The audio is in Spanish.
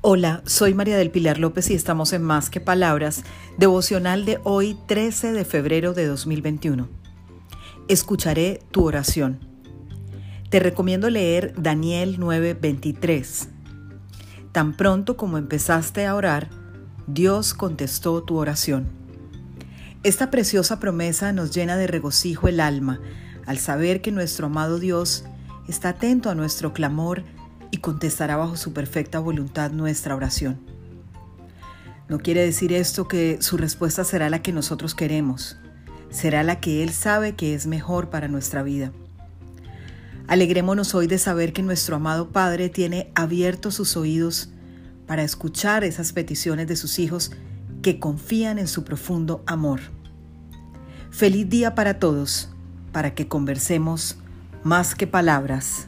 Hola, soy María del Pilar López y estamos en Más que Palabras, devocional de hoy 13 de febrero de 2021. Escucharé tu oración. Te recomiendo leer Daniel 9:23. Tan pronto como empezaste a orar, Dios contestó tu oración. Esta preciosa promesa nos llena de regocijo el alma al saber que nuestro amado Dios está atento a nuestro clamor y contestará bajo su perfecta voluntad nuestra oración. No quiere decir esto que su respuesta será la que nosotros queremos, será la que Él sabe que es mejor para nuestra vida. Alegrémonos hoy de saber que nuestro amado Padre tiene abiertos sus oídos para escuchar esas peticiones de sus hijos que confían en su profundo amor. Feliz día para todos, para que conversemos más que palabras.